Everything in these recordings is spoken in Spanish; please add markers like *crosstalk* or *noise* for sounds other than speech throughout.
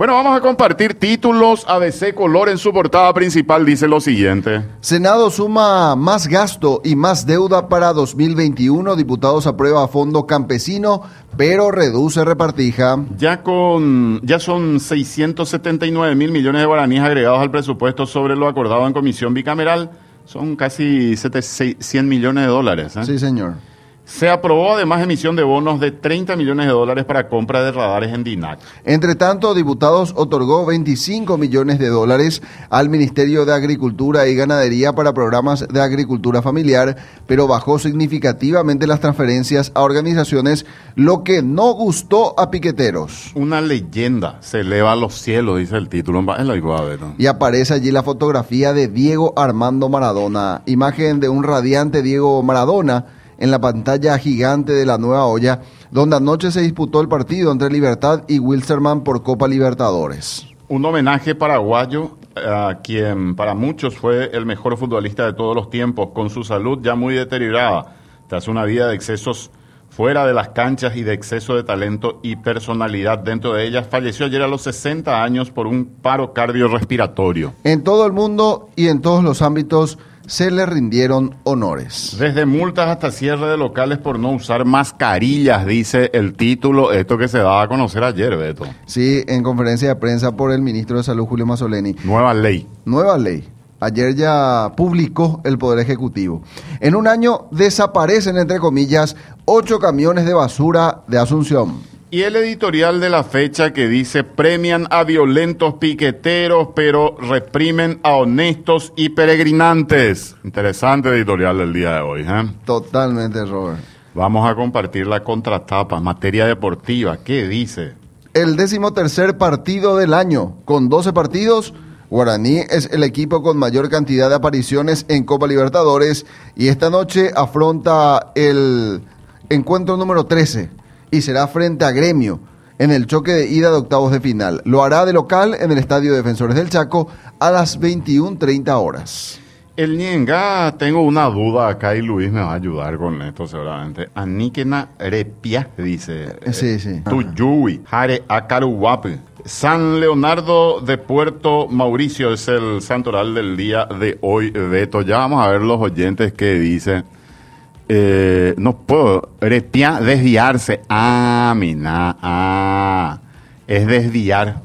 Bueno, vamos a compartir títulos. ABC Color en su portada principal dice lo siguiente. Senado suma más gasto y más deuda para 2021. Diputados aprueba fondo campesino, pero reduce repartija. Ya con ya son 679 mil millones de guaraníes agregados al presupuesto sobre lo acordado en comisión bicameral. Son casi 100 millones de dólares. ¿eh? Sí, señor. Se aprobó además emisión de bonos de 30 millones de dólares para compra de radares en DINAC. Entre tanto, diputados otorgó 25 millones de dólares al Ministerio de Agricultura y Ganadería para programas de agricultura familiar, pero bajó significativamente las transferencias a organizaciones, lo que no gustó a piqueteros. Una leyenda se eleva a los cielos, dice el título. Y aparece allí la fotografía de Diego Armando Maradona, imagen de un radiante Diego Maradona en la pantalla gigante de la nueva olla, donde anoche se disputó el partido entre Libertad y Wilstermann por Copa Libertadores. Un homenaje paraguayo a quien para muchos fue el mejor futbolista de todos los tiempos, con su salud ya muy deteriorada, tras una vida de excesos fuera de las canchas y de exceso de talento y personalidad dentro de ellas, falleció ayer a los 60 años por un paro cardiorrespiratorio. En todo el mundo y en todos los ámbitos se le rindieron honores. Desde multas hasta cierre de locales por no usar mascarillas, dice el título, esto que se daba a conocer ayer, Beto. Sí, en conferencia de prensa por el ministro de Salud, Julio Mazzoleni. Nueva ley. Nueva ley. Ayer ya publicó el Poder Ejecutivo. En un año desaparecen, entre comillas, ocho camiones de basura de Asunción. Y el editorial de la fecha que dice premian a violentos piqueteros, pero reprimen a honestos y peregrinantes. Interesante editorial del día de hoy. ¿eh? Totalmente, Robert. Vamos a compartir la contratapa, materia deportiva. ¿Qué dice? El décimo tercer partido del año, con 12 partidos. Guaraní es el equipo con mayor cantidad de apariciones en Copa Libertadores y esta noche afronta el encuentro número 13 y será frente a Gremio en el choque de ida de octavos de final. Lo hará de local en el Estadio Defensores del Chaco a las 21.30 horas. El Nienga, tengo una duda acá y Luis me va a ayudar con esto seguramente. Aníquena Repia, dice. Sí, sí. Tuyui, Jare Akaruwapi. San Leonardo de Puerto Mauricio es el santoral del día de hoy, Beto. Ya vamos a ver los oyentes que dicen. Eh, no puedo, repia, desviarse. Ah, mina, ah, es desviar.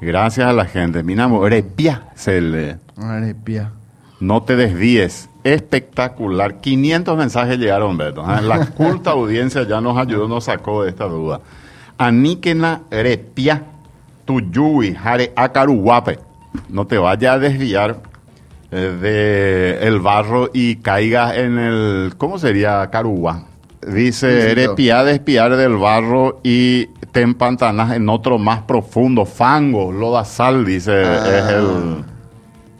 Gracias a la gente. Mira, repia se le. Repia. No te desvíes. Espectacular. 500 mensajes llegaron, Beto. ¿eh? La *laughs* culta audiencia ya nos ayudó, nos sacó de esta duda. Aníquena repia, tuyui, jare akaruwape. No te vayas a desviar de el barro y caiga en el, ¿cómo sería? Carúa. Dice, eres pía de espiar del barro y te empantanas en otro más profundo, fango, lodazal, dice, Ah. es el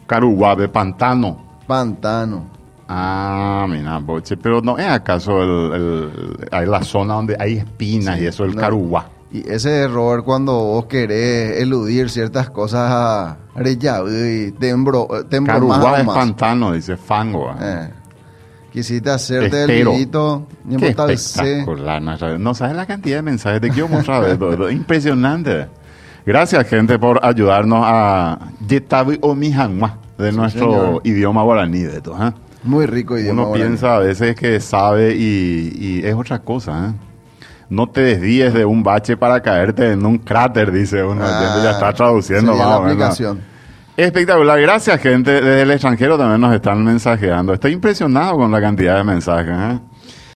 Carúa de pantano. Pantano. Ah, mira, boche, pero no es acaso el, el- hay la zona donde hay espinas y eso, el no. Y ese error cuando vos querés eludir ciertas cosas y te, embro, te embromas Carúa aún es más. pantano, dice fango. ah. Eh. Quisiste hacerte Estero. el Qué espectacular, no sabes- no sabes la cantidad de mensajes, te quiero mostrar esto, impresionante. Gracias, gente, por ayudarnos a Yetabi o Mijanma de nuestro señor. idioma guaraní. De esto, ¿eh? Muy rico idioma. Uno guaraní. piensa a veces que sabe y, y es otra cosa. ¿eh? No te desvíes de un bache para caerte en un cráter, dice uno. Ah, ya está traduciendo más la aplicación. Espectacular, gracias gente. Desde el extranjero también nos están mensajeando. Estoy impresionado con la cantidad de mensajes. ¿eh?